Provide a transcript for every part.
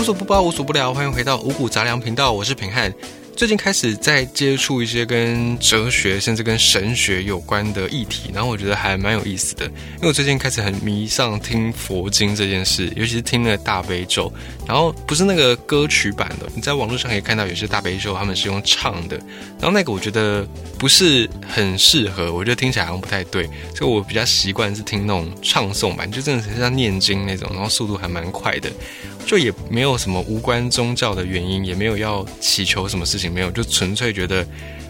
无所不包，无所不聊，欢迎回到五谷杂粮频道，我是平汉。最近开始在接触一些跟哲学甚至跟神学有关的议题，然后我觉得还蛮有意思的。因为我最近开始很迷上听佛经这件事，尤其是听那个大悲咒，然后不是那个歌曲版的，你在网络上可以看到有些大悲咒他们是用唱的，然后那个我觉得不是很适合，我觉得听起来好像不太对，所以我比较习惯是听那种唱诵版，就真的是像念经那种，然后速度还蛮快的。就也没有什么无关宗教的原因，也没有要祈求什么事情，没有，就纯粹觉得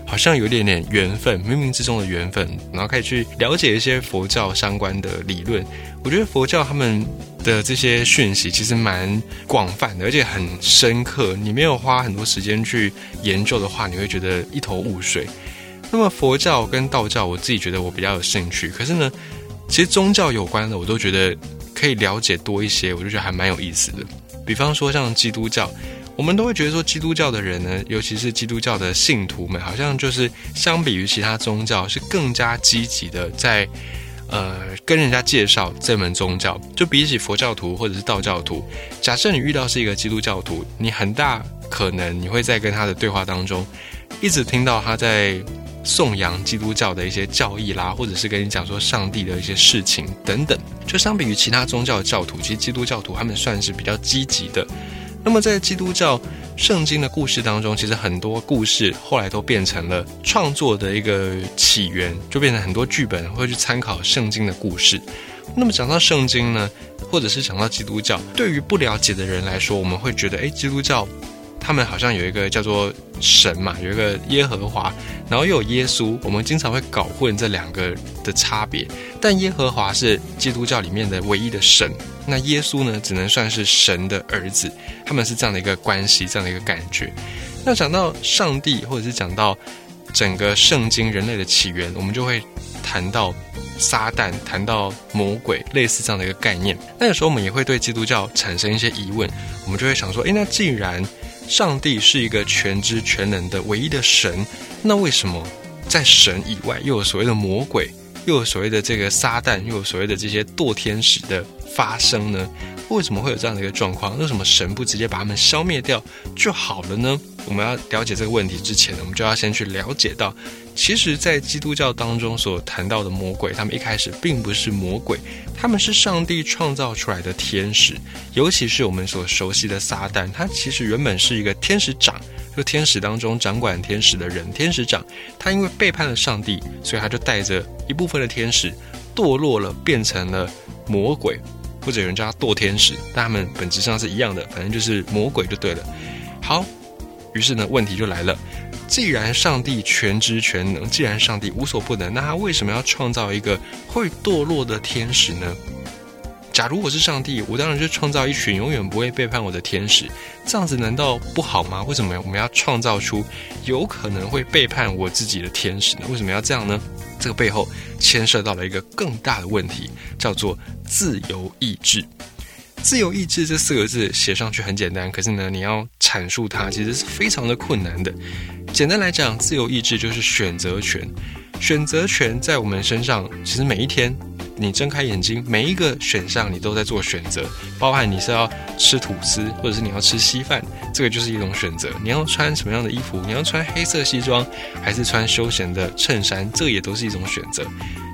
好像有点点缘分，冥冥之中的缘分，然后开始去了解一些佛教相关的理论。我觉得佛教他们的这些讯息其实蛮广泛的，而且很深刻。你没有花很多时间去研究的话，你会觉得一头雾水。那么佛教跟道教，我自己觉得我比较有兴趣。可是呢，其实宗教有关的，我都觉得可以了解多一些，我就觉得还蛮有意思的。比方说像基督教，我们都会觉得说基督教的人呢，尤其是基督教的信徒们，好像就是相比于其他宗教是更加积极的在呃跟人家介绍这门宗教。就比起佛教徒或者是道教徒，假设你遇到是一个基督教徒，你很大可能你会在跟他的对话当中，一直听到他在。颂扬基督教的一些教义啦，或者是跟你讲说上帝的一些事情等等，就相比于其他宗教的教徒，其实基督教徒他们算是比较积极的。那么在基督教圣经的故事当中，其实很多故事后来都变成了创作的一个起源，就变成很多剧本会去参考圣经的故事。那么讲到圣经呢，或者是讲到基督教，对于不了解的人来说，我们会觉得，哎，基督教。他们好像有一个叫做神嘛，有一个耶和华，然后又有耶稣。我们经常会搞混这两个的差别。但耶和华是基督教里面的唯一的神，那耶稣呢，只能算是神的儿子。他们是这样的一个关系，这样的一个感觉。那讲到上帝，或者是讲到整个圣经人类的起源，我们就会谈到撒旦，谈到魔鬼，类似这样的一个概念。那有时候我们也会对基督教产生一些疑问，我们就会想说：诶，那既然上帝是一个全知全能的唯一的神，那为什么在神以外又有所谓的魔鬼，又有所谓的这个撒旦，又有所谓的这些堕天使的发生呢？为什么会有这样的一个状况？为什么神不直接把他们消灭掉就好了呢？我们要了解这个问题之前呢，我们就要先去了解到。其实，在基督教当中所谈到的魔鬼，他们一开始并不是魔鬼，他们是上帝创造出来的天使。尤其是我们所熟悉的撒旦，他其实原本是一个天使长，就天使当中掌管天使的人。天使长他因为背叛了上帝，所以他就带着一部分的天使堕落了，变成了魔鬼，或者有人叫他堕天使，但他们本质上是一样的，反正就是魔鬼就对了。好，于是呢，问题就来了。既然上帝全知全能，既然上帝无所不能，那他为什么要创造一个会堕落的天使呢？假如我是上帝，我当然就创造一群永远不会背叛我的天使，这样子难道不好吗？为什么我们要创造出有可能会背叛我自己的天使呢？为什么要这样呢？这个背后牵涉到了一个更大的问题，叫做自由意志。自由意志这四个字写上去很简单，可是呢，你要阐述它其实是非常的困难的。简单来讲，自由意志就是选择权。选择权在我们身上，其实每一天你睁开眼睛，每一个选项你都在做选择，包含你是要吃吐司，或者是你要吃稀饭，这个就是一种选择。你要穿什么样的衣服？你要穿黑色西装，还是穿休闲的衬衫？这也都是一种选择。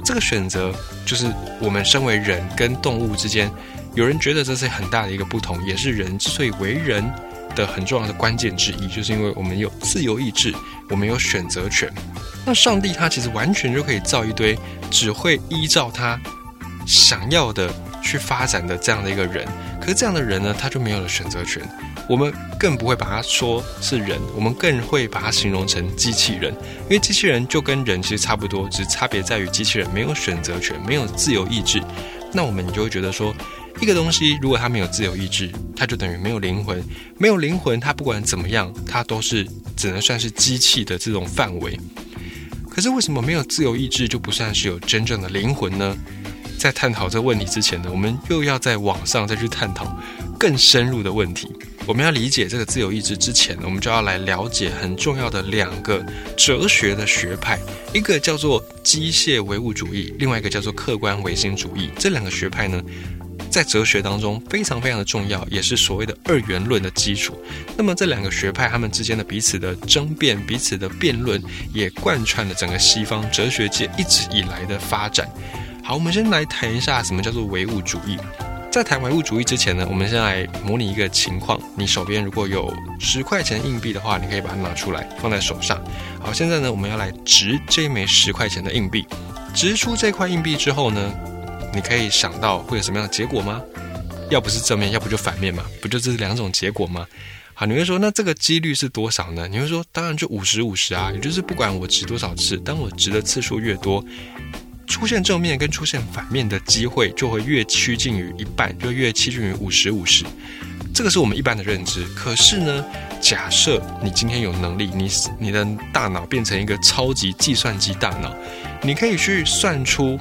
这个选择就是我们身为人跟动物之间。有人觉得这是很大的一个不同，也是人之所以为人的很重要的关键之一，就是因为我们有自由意志，我们有选择权。那上帝他其实完全就可以造一堆只会依照他想要的去发展的这样的一个人，可是这样的人呢，他就没有了选择权。我们更不会把他说是人，我们更会把它形容成机器人，因为机器人就跟人其实差不多，只差别在于机器人没有选择权，没有自由意志。那我们就会觉得说。一个东西，如果它没有自由意志，它就等于没有灵魂。没有灵魂，它不管怎么样，它都是只能算是机器的这种范围。可是为什么没有自由意志就不算是有真正的灵魂呢？在探讨这个问题之前呢，我们又要在网上再去探讨更深入的问题。我们要理解这个自由意志之前呢，我们就要来了解很重要的两个哲学的学派，一个叫做机械唯物主义，另外一个叫做客观唯心主义。这两个学派呢？在哲学当中非常非常的重要，也是所谓的二元论的基础。那么这两个学派他们之间的彼此的争辩、彼此的辩论，也贯穿了整个西方哲学界一直以来的发展。好，我们先来谈一下什么叫做唯物主义。在谈唯物主义之前呢，我们先来模拟一个情况：你手边如果有十块钱硬币的话，你可以把它拿出来放在手上。好，现在呢，我们要来掷这枚十块钱的硬币。掷出这块硬币之后呢，你可以想到会有什么样的结果吗？要不是正面，要不就反面嘛，不就这是两种结果吗？好，你会说那这个几率是多少呢？你会说当然就五十五十啊，也就是不管我值多少次，当我值的次数越多。出现正面跟出现反面的机会就会越趋近于一半，就越趋近于五十五十。这个是我们一般的认知。可是呢，假设你今天有能力，你你的大脑变成一个超级计算机大脑，你可以去算出。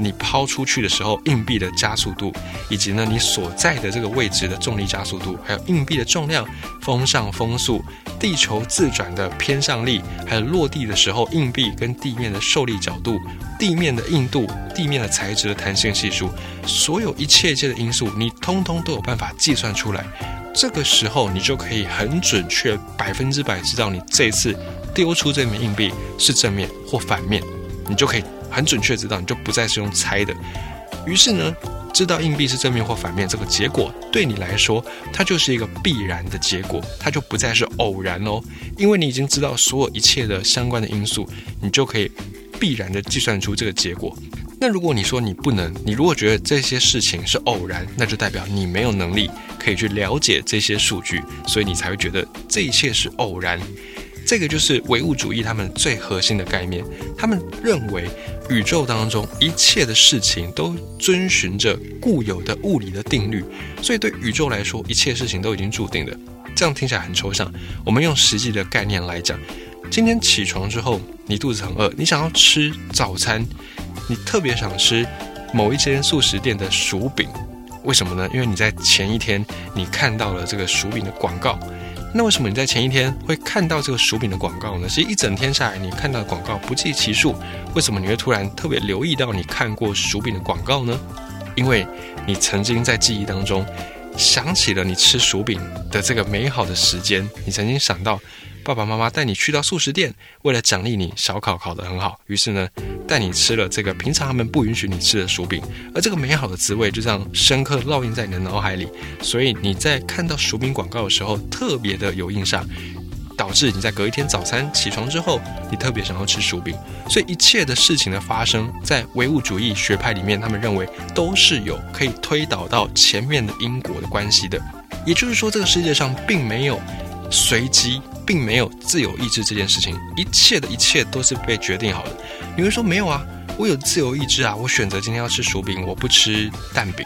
你抛出去的时候，硬币的加速度，以及呢你所在的这个位置的重力加速度，还有硬币的重量、风向风速、地球自转的偏向力，还有落地的时候硬币跟地面的受力角度、地面的硬度、地面的材质的弹性系数，所有一切一切的因素，你通通都有办法计算出来。这个时候，你就可以很准确、百分之百知道你这次丢出这枚硬币是正面或反面，你就可以。很准确知道，你就不再是用猜的。于是呢，知道硬币是正面或反面这个结果，对你来说，它就是一个必然的结果，它就不再是偶然哦。因为你已经知道所有一切的相关的因素，你就可以必然的计算出这个结果。那如果你说你不能，你如果觉得这些事情是偶然，那就代表你没有能力可以去了解这些数据，所以你才会觉得这一切是偶然。这个就是唯物主义他们最核心的概念，他们认为宇宙当中一切的事情都遵循着固有的物理的定律，所以对宇宙来说，一切事情都已经注定的。这样听起来很抽象，我们用实际的概念来讲，今天起床之后，你肚子很饿，你想要吃早餐，你特别想吃某一间素食店的薯饼，为什么呢？因为你在前一天你看到了这个薯饼的广告。那为什么你在前一天会看到这个薯饼的广告呢？其实一整天下来，你看到的广告不计其数。为什么你会突然特别留意到你看过薯饼的广告呢？因为你曾经在记忆当中想起了你吃薯饼的这个美好的时间，你曾经想到。爸爸妈妈带你去到素食店，为了奖励你烧烤烤得很好，于是呢，带你吃了这个平常他们不允许你吃的薯饼，而这个美好的滋味就这样深刻烙印在你的脑海里，所以你在看到薯饼广告的时候特别的有印象，导致你在隔一天早餐起床之后，你特别想要吃薯饼。所以一切的事情的发生，在唯物主义学派里面，他们认为都是有可以推导到前面的因果的关系的，也就是说，这个世界上并没有随机。并没有自由意志这件事情，一切的一切都是被决定好的。你会说没有啊？我有自由意志啊！我选择今天要吃薯饼，我不吃蛋饼。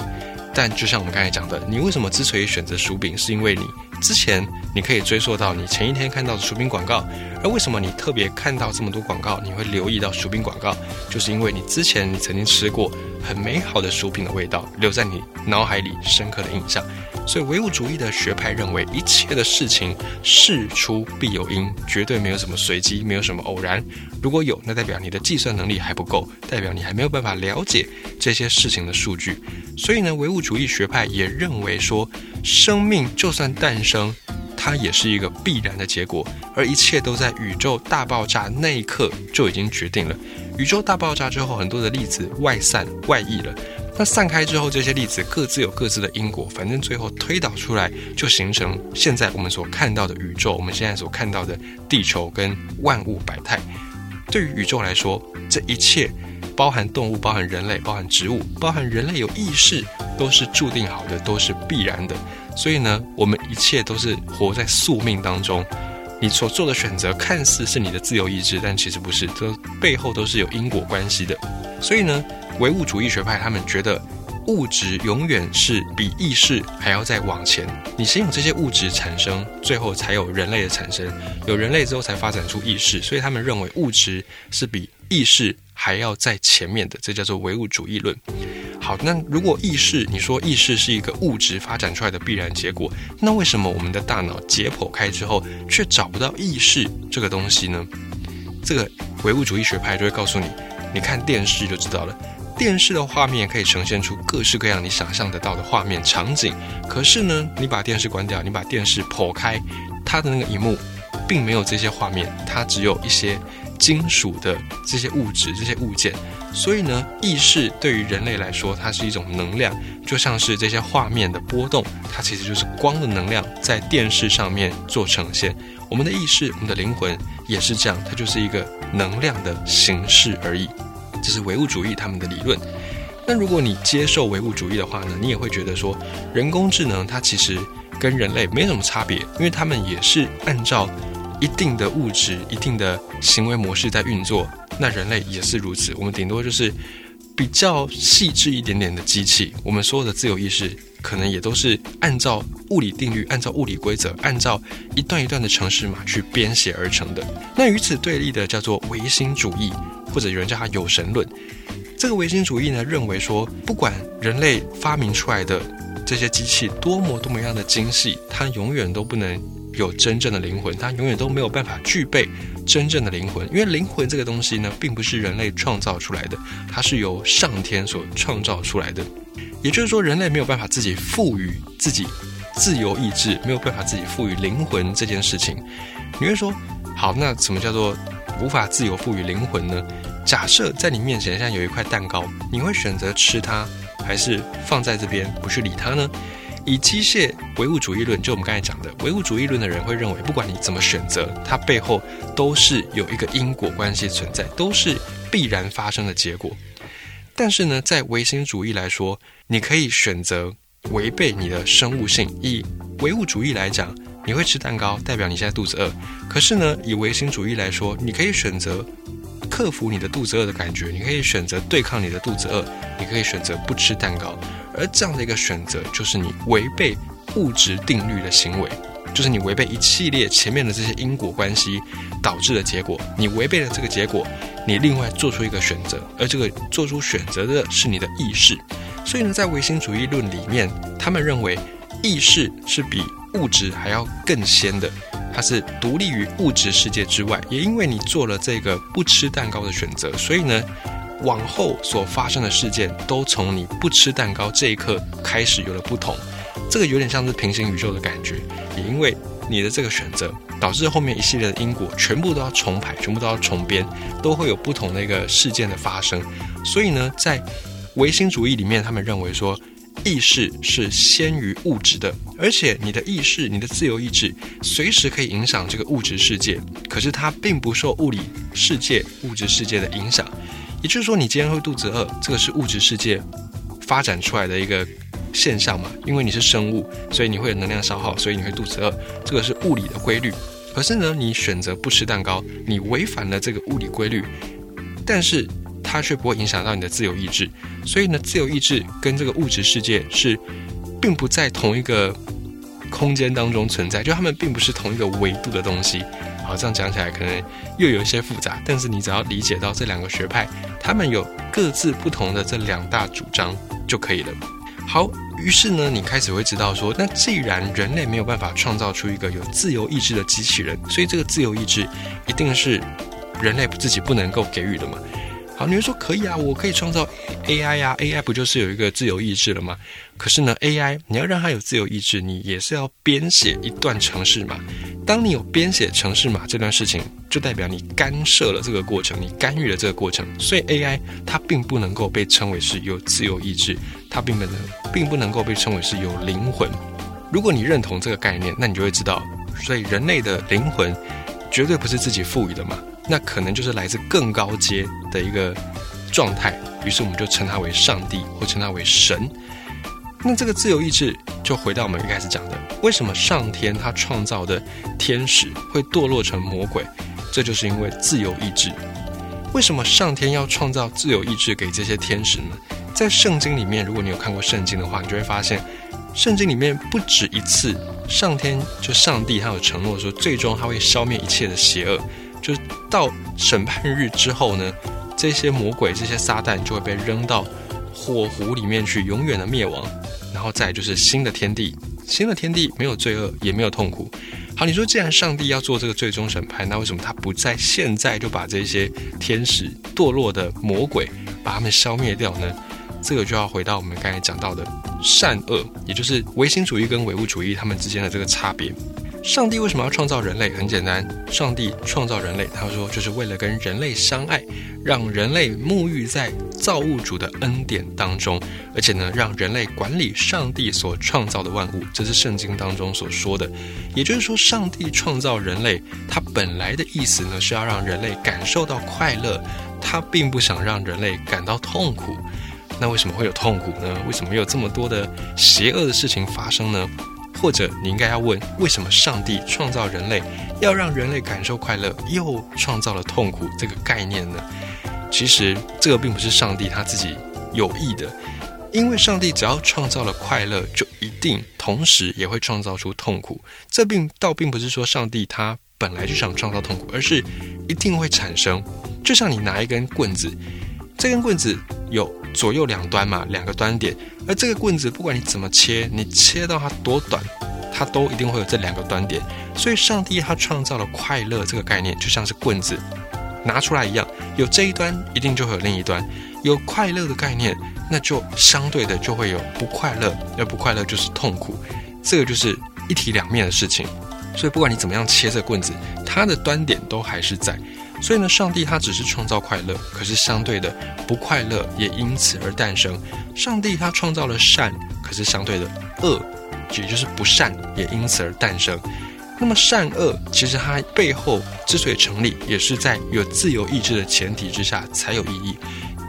但就像我们刚才讲的，你为什么之所以选择薯饼，是因为你之前你可以追溯到你前一天看到的薯饼广告。而为什么你特别看到这么多广告，你会留意到薯饼广告，就是因为你之前你曾经吃过很美好的薯饼的味道，留在你脑海里深刻的印象。所以唯物主义的学派认为，一切的事情事出必有因，绝对没有什么随机，没有什么偶然。如果有，那代表你的计算能力还不够，代表你还没有办法了解这些事情的数据。所以呢，唯物主义学派也认为说，生命就算诞生，它也是一个必然的结果，而一切都在宇宙大爆炸那一刻就已经决定了。宇宙大爆炸之后，很多的粒子外散外溢了。那散开之后，这些粒子各自有各自的因果，反正最后推导出来，就形成现在我们所看到的宇宙，我们现在所看到的地球跟万物百态。对于宇宙来说，这一切包含动物、包含人类、包含植物、包含人类有意识，都是注定好的，都是必然的。所以呢，我们一切都是活在宿命当中。你所做的选择看似是你的自由意志，但其实不是，这背后都是有因果关系的。所以呢。唯物主义学派他们觉得，物质永远是比意识还要再往前。你先有这些物质产生，最后才有人类的产生。有人类之后才发展出意识，所以他们认为物质是比意识还要在前面的。这叫做唯物主义论。好，那如果意识，你说意识是一个物质发展出来的必然结果，那为什么我们的大脑解剖开之后却找不到意识这个东西呢？这个唯物主义学派就会告诉你，你看电视就知道了。电视的画面可以呈现出各式各样你想象得到的画面场景，可是呢，你把电视关掉，你把电视剖开，它的那个荧幕并没有这些画面，它只有一些金属的这些物质、这些物件。所以呢，意识对于人类来说，它是一种能量，就像是这些画面的波动，它其实就是光的能量在电视上面做呈现。我们的意识，我们的灵魂也是这样，它就是一个能量的形式而已。这是唯物主义他们的理论。那如果你接受唯物主义的话呢，你也会觉得说，人工智能它其实跟人类没什么差别，因为他们也是按照一定的物质、一定的行为模式在运作。那人类也是如此，我们顶多就是比较细致一点点的机器。我们所有的自由意识，可能也都是按照物理定律、按照物理规则、按照一段一段的程式码去编写而成的。那与此对立的叫做唯心主义。或者有人叫它有神论，这个唯心主义呢，认为说，不管人类发明出来的这些机器多么多么样的精细，它永远都不能有真正的灵魂，它永远都没有办法具备真正的灵魂，因为灵魂这个东西呢，并不是人类创造出来的，它是由上天所创造出来的。也就是说，人类没有办法自己赋予自己自由意志，没有办法自己赋予灵魂这件事情。你会说，好，那什么叫做？无法自由赋予灵魂呢？假设在你面前现在有一块蛋糕，你会选择吃它，还是放在这边不去理它呢？以机械唯物主义论，就我们刚才讲的唯物主义论的人会认为，不管你怎么选择，它背后都是有一个因果关系存在，都是必然发生的结果。但是呢，在唯心主义来说，你可以选择违背你的生物性。以唯物主义来讲。你会吃蛋糕，代表你现在肚子饿。可是呢，以唯心主义来说，你可以选择克服你的肚子饿的感觉，你可以选择对抗你的肚子饿，你可以选择不吃蛋糕。而这样的一个选择，就是你违背物质定律的行为，就是你违背一系列前面的这些因果关系导致的结果。你违背了这个结果，你另外做出一个选择，而这个做出选择的是你的意识。所以呢，在唯心主义论里面，他们认为意识是比物质还要更先的，它是独立于物质世界之外。也因为你做了这个不吃蛋糕的选择，所以呢，往后所发生的事件都从你不吃蛋糕这一刻开始有了不同。这个有点像是平行宇宙的感觉。也因为你的这个选择，导致后面一系列的因果全部都要重排，全部都要重编，都会有不同的一个事件的发生。所以呢，在唯心主义里面，他们认为说。意识是先于物质的，而且你的意识、你的自由意志随时可以影响这个物质世界，可是它并不受物理世界、物质世界的影响。也就是说，你今天会肚子饿，这个是物质世界发展出来的一个现象嘛？因为你是生物，所以你会有能量消耗，所以你会肚子饿，这个是物理的规律。可是呢，你选择不吃蛋糕，你违反了这个物理规律，但是。它却不会影响到你的自由意志，所以呢，自由意志跟这个物质世界是并不在同一个空间当中存在，就他们并不是同一个维度的东西。好，这样讲起来可能又有一些复杂，但是你只要理解到这两个学派，他们有各自不同的这两大主张就可以了。好，于是呢，你开始会知道说，那既然人类没有办法创造出一个有自由意志的机器人，所以这个自由意志一定是人类自己不能够给予的嘛？好，你会说可以啊，我可以创造 AI 呀，AI 不就是有一个自由意志了吗？可是呢，AI 你要让它有自由意志，你也是要编写一段程式码。当你有编写程式码这段事情，就代表你干涉了这个过程，你干预了这个过程。所以 AI 它并不能够被称为是有自由意志，它并不能，并不能够被称为是有灵魂。如果你认同这个概念，那你就会知道，所以人类的灵魂绝对不是自己赋予的嘛。那可能就是来自更高阶的一个状态，于是我们就称它为上帝，或称它为神。那这个自由意志就回到我们一开始讲的，为什么上天他创造的天使会堕落成魔鬼？这就是因为自由意志。为什么上天要创造自由意志给这些天使呢？在圣经里面，如果你有看过圣经的话，你就会发现，圣经里面不止一次，上天就上帝他有承诺说，最终他会消灭一切的邪恶。就到审判日之后呢，这些魔鬼、这些撒旦就会被扔到火湖里面去，永远的灭亡。然后再就是新的天地、新的天地没有罪恶，也没有痛苦。好，你说既然上帝要做这个最终审判，那为什么他不在现在就把这些天使堕落的魔鬼把他们消灭掉呢？这个就要回到我们刚才讲到的善恶，也就是唯心主义跟唯物主义他们之间的这个差别。上帝为什么要创造人类？很简单，上帝创造人类，他说就是为了跟人类相爱，让人类沐浴在造物主的恩典当中，而且呢，让人类管理上帝所创造的万物。这是圣经当中所说的。也就是说，上帝创造人类，他本来的意思呢是要让人类感受到快乐，他并不想让人类感到痛苦。那为什么会有痛苦呢？为什么有这么多的邪恶的事情发生呢？或者你应该要问，为什么上帝创造人类，要让人类感受快乐，又创造了痛苦这个概念呢？其实这个并不是上帝他自己有意的，因为上帝只要创造了快乐，就一定同时也会创造出痛苦。这并倒并不是说上帝他本来就想创造痛苦，而是一定会产生。就像你拿一根棍子，这根棍子有左右两端嘛，两个端点。而这个棍子，不管你怎么切，你切到它多短，它都一定会有这两个端点。所以，上帝他创造了快乐这个概念，就像是棍子拿出来一样，有这一端，一定就会有另一端。有快乐的概念，那就相对的就会有不快乐，而不快乐就是痛苦。这个就是一体两面的事情。所以，不管你怎么样切这棍子，它的端点都还是在。所以呢，上帝他只是创造快乐，可是相对的不快乐也因此而诞生。上帝他创造了善，可是相对的恶，也就是不善也因此而诞生。那么善恶其实它背后之所以成立，也是在有自由意志的前提之下才有意义。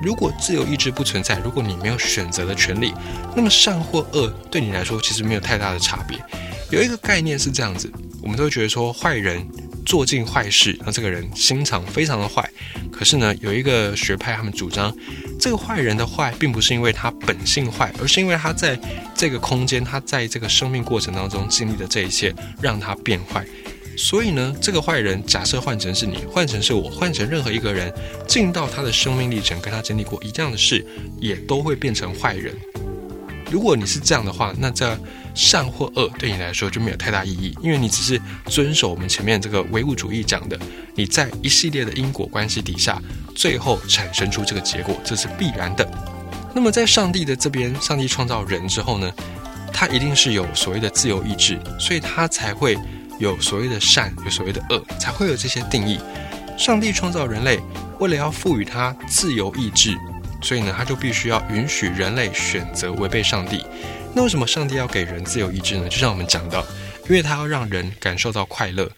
如果自由意志不存在，如果你没有选择的权利，那么善或恶对你来说其实没有太大的差别。有一个概念是这样子，我们都觉得说坏人。做尽坏事，那这个人心肠非常的坏。可是呢，有一个学派，他们主张，这个坏人的坏，并不是因为他本性坏，而是因为他在这个空间，他在这个生命过程当中经历的这一切，让他变坏。所以呢，这个坏人，假设换成是你，换成是我，换成任何一个人，进到他的生命历程，跟他经历过一样的事，也都会变成坏人。如果你是这样的话，那这。善或恶对你来说就没有太大意义，因为你只是遵守我们前面这个唯物主义讲的，你在一系列的因果关系底下，最后产生出这个结果，这是必然的。那么在上帝的这边，上帝创造人之后呢，他一定是有所谓的自由意志，所以他才会有所谓的善，有所谓的恶，才会有这些定义。上帝创造人类，为了要赋予他自由意志，所以呢，他就必须要允许人类选择违背上帝。那为什么上帝要给人自由意志呢？就像我们讲到，因为他要让人感受到快乐，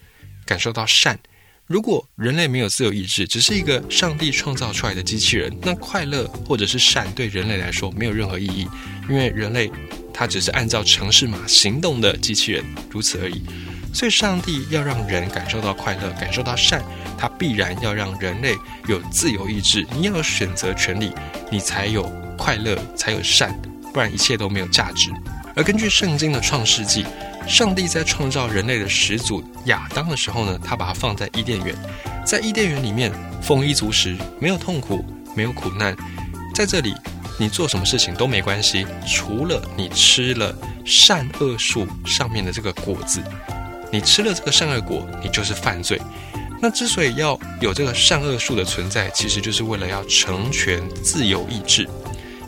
感受到善。如果人类没有自由意志，只是一个上帝创造出来的机器人，那快乐或者是善对人类来说没有任何意义，因为人类他只是按照城市码行动的机器人，如此而已。所以，上帝要让人感受到快乐，感受到善，他必然要让人类有自由意志，你要有选择权利，你才有快乐，才有善。不然一切都没有价值。而根据圣经的创世纪，上帝在创造人类的始祖亚当的时候呢，他把它放在伊甸园，在伊甸园里面丰衣足食，没有痛苦，没有苦难。在这里，你做什么事情都没关系，除了你吃了善恶树上面的这个果子，你吃了这个善恶果，你就是犯罪。那之所以要有这个善恶树的存在，其实就是为了要成全自由意志。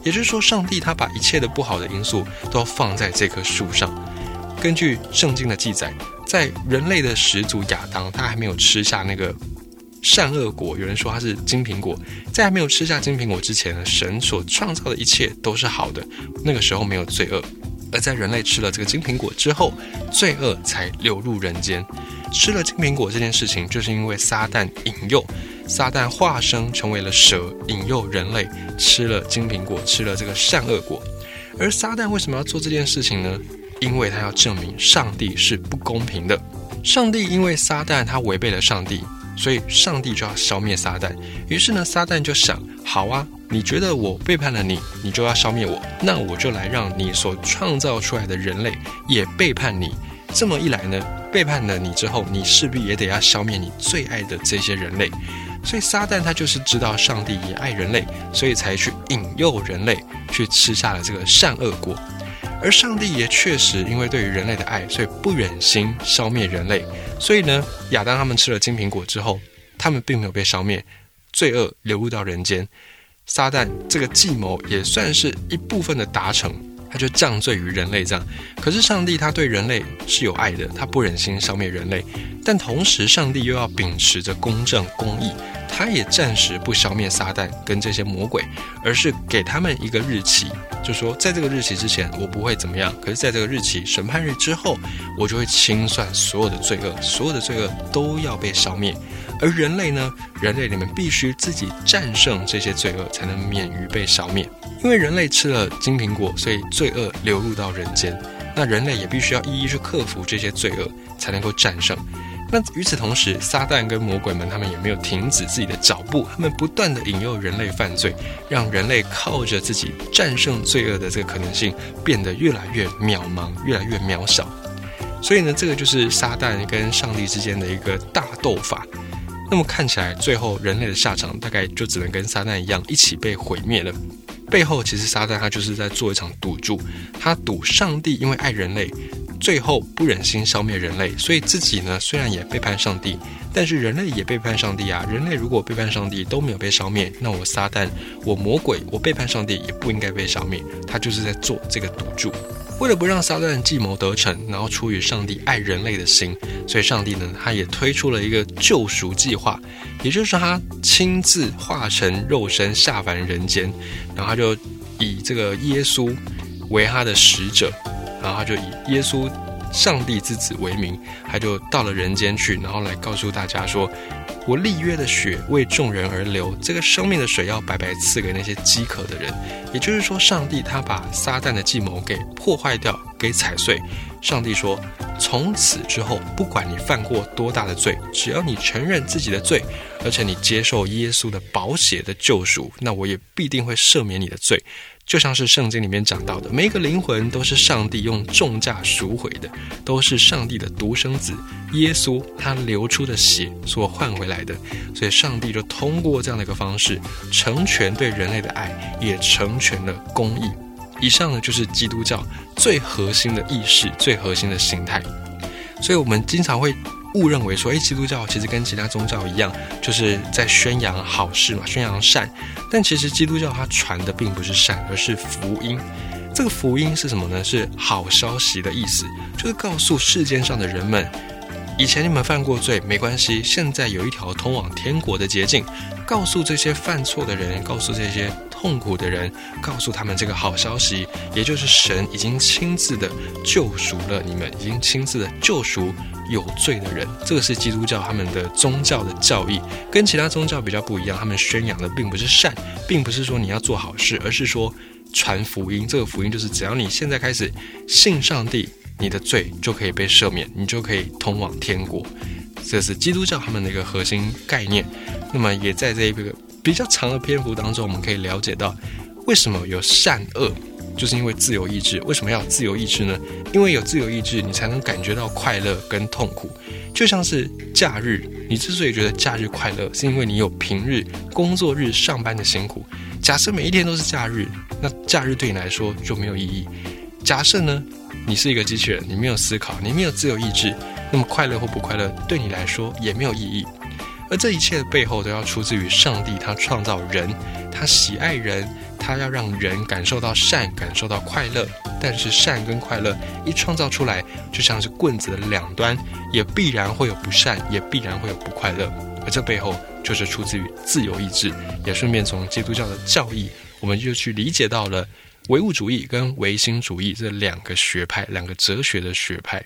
也就是说，上帝他把一切的不好的因素都放在这棵树上。根据圣经的记载，在人类的始祖亚当，他还没有吃下那个善恶果，有人说他是金苹果，在还没有吃下金苹果之前呢，神所创造的一切都是好的，那个时候没有罪恶。而在人类吃了这个金苹果之后，罪恶才流入人间。吃了金苹果这件事情，就是因为撒旦引诱。撒旦化身成为了蛇，引诱人类吃了金苹果，吃了这个善恶果。而撒旦为什么要做这件事情呢？因为他要证明上帝是不公平的。上帝因为撒旦他违背了上帝，所以上帝就要消灭撒旦。于是呢，撒旦就想：好啊，你觉得我背叛了你，你就要消灭我，那我就来让你所创造出来的人类也背叛你。这么一来呢，背叛了你之后，你势必也得要消灭你最爱的这些人类。所以撒旦他就是知道上帝也爱人类，所以才去引诱人类去吃下了这个善恶果。而上帝也确实因为对于人类的爱，所以不忍心消灭人类。所以呢，亚当他们吃了金苹果之后，他们并没有被消灭，罪恶流入到人间，撒旦这个计谋也算是一部分的达成。他就降罪于人类这样，可是上帝他对人类是有爱的，他不忍心消灭人类，但同时上帝又要秉持着公正公义，他也暂时不消灭撒旦跟这些魔鬼，而是给他们一个日期，就说在这个日期之前我不会怎么样，可是在这个日期审判日之后，我就会清算所有的罪恶，所有的罪恶都要被消灭。而人类呢？人类你们必须自己战胜这些罪恶，才能免于被消灭。因为人类吃了金苹果，所以罪恶流入到人间。那人类也必须要一一去克服这些罪恶，才能够战胜。那与此同时，撒旦跟魔鬼们他们也没有停止自己的脚步，他们不断的引诱人类犯罪，让人类靠着自己战胜罪恶的这个可能性变得越来越渺茫，越来越渺小。所以呢，这个就是撒旦跟上帝之间的一个大斗法。那么看起来，最后人类的下场大概就只能跟撒旦一样，一起被毁灭了。背后其实撒旦他就是在做一场赌注，他赌上帝因为爱人类，最后不忍心消灭人类，所以自己呢虽然也背叛上帝，但是人类也背叛上帝啊。人类如果背叛上帝都没有被消灭，那我撒旦，我魔鬼，我背叛上帝也不应该被消灭。他就是在做这个赌注。为了不让撒旦计谋得逞，然后出于上帝爱人类的心，所以上帝呢，他也推出了一个救赎计划，也就是他亲自化成肉身下凡人间，然后他就以这个耶稣为他的使者，然后他就以耶稣上帝之子为名，他就到了人间去，然后来告诉大家说。我立约的血为众人而流，这个生命的水要白白赐给那些饥渴的人。也就是说，上帝他把撒旦的计谋给破坏掉，给踩碎。上帝说，从此之后，不管你犯过多大的罪，只要你承认自己的罪，而且你接受耶稣的宝血的救赎，那我也必定会赦免你的罪。就像是圣经里面讲到的，每一个灵魂都是上帝用重价赎回的，都是上帝的独生子耶稣他流出的血所换回来的。所以，上帝就通过这样的一个方式，成全对人类的爱，也成全了公义。以上呢，就是基督教最核心的意识，最核心的形态。所以，我们经常会。误认为说，哎，基督教其实跟其他宗教一样，就是在宣扬好事嘛，宣扬善。但其实基督教它传的并不是善，而是福音。这个福音是什么呢？是好消息的意思，就是告诉世间上的人们，以前你们犯过罪没关系，现在有一条通往天国的捷径。告诉这些犯错的人，告诉这些痛苦的人，告诉他们这个好消息，也就是神已经亲自的救赎了你们，已经亲自的救赎。有罪的人，这个是基督教他们的宗教的教义，跟其他宗教比较不一样。他们宣扬的并不是善，并不是说你要做好事，而是说传福音。这个福音就是只要你现在开始信上帝，你的罪就可以被赦免，你就可以通往天国。这是基督教他们的一个核心概念。那么也在这一个比较长的篇幅当中，我们可以了解到为什么有善恶。就是因为自由意志，为什么要自由意志呢？因为有自由意志，你才能感觉到快乐跟痛苦。就像是假日，你之所以觉得假日快乐，是因为你有平日工作日上班的辛苦。假设每一天都是假日，那假日对你来说就没有意义。假设呢，你是一个机器人，你没有思考，你没有自由意志，那么快乐或不快乐对你来说也没有意义。而这一切的背后，都要出自于上帝，他创造人，他喜爱人。他要让人感受到善，感受到快乐，但是善跟快乐一创造出来，就像是棍子的两端，也必然会有不善，也必然会有不快乐。而这背后就是出自于自由意志，也顺便从基督教的教义，我们就去理解到了唯物主义跟唯心主义这两个学派，两个哲学的学派。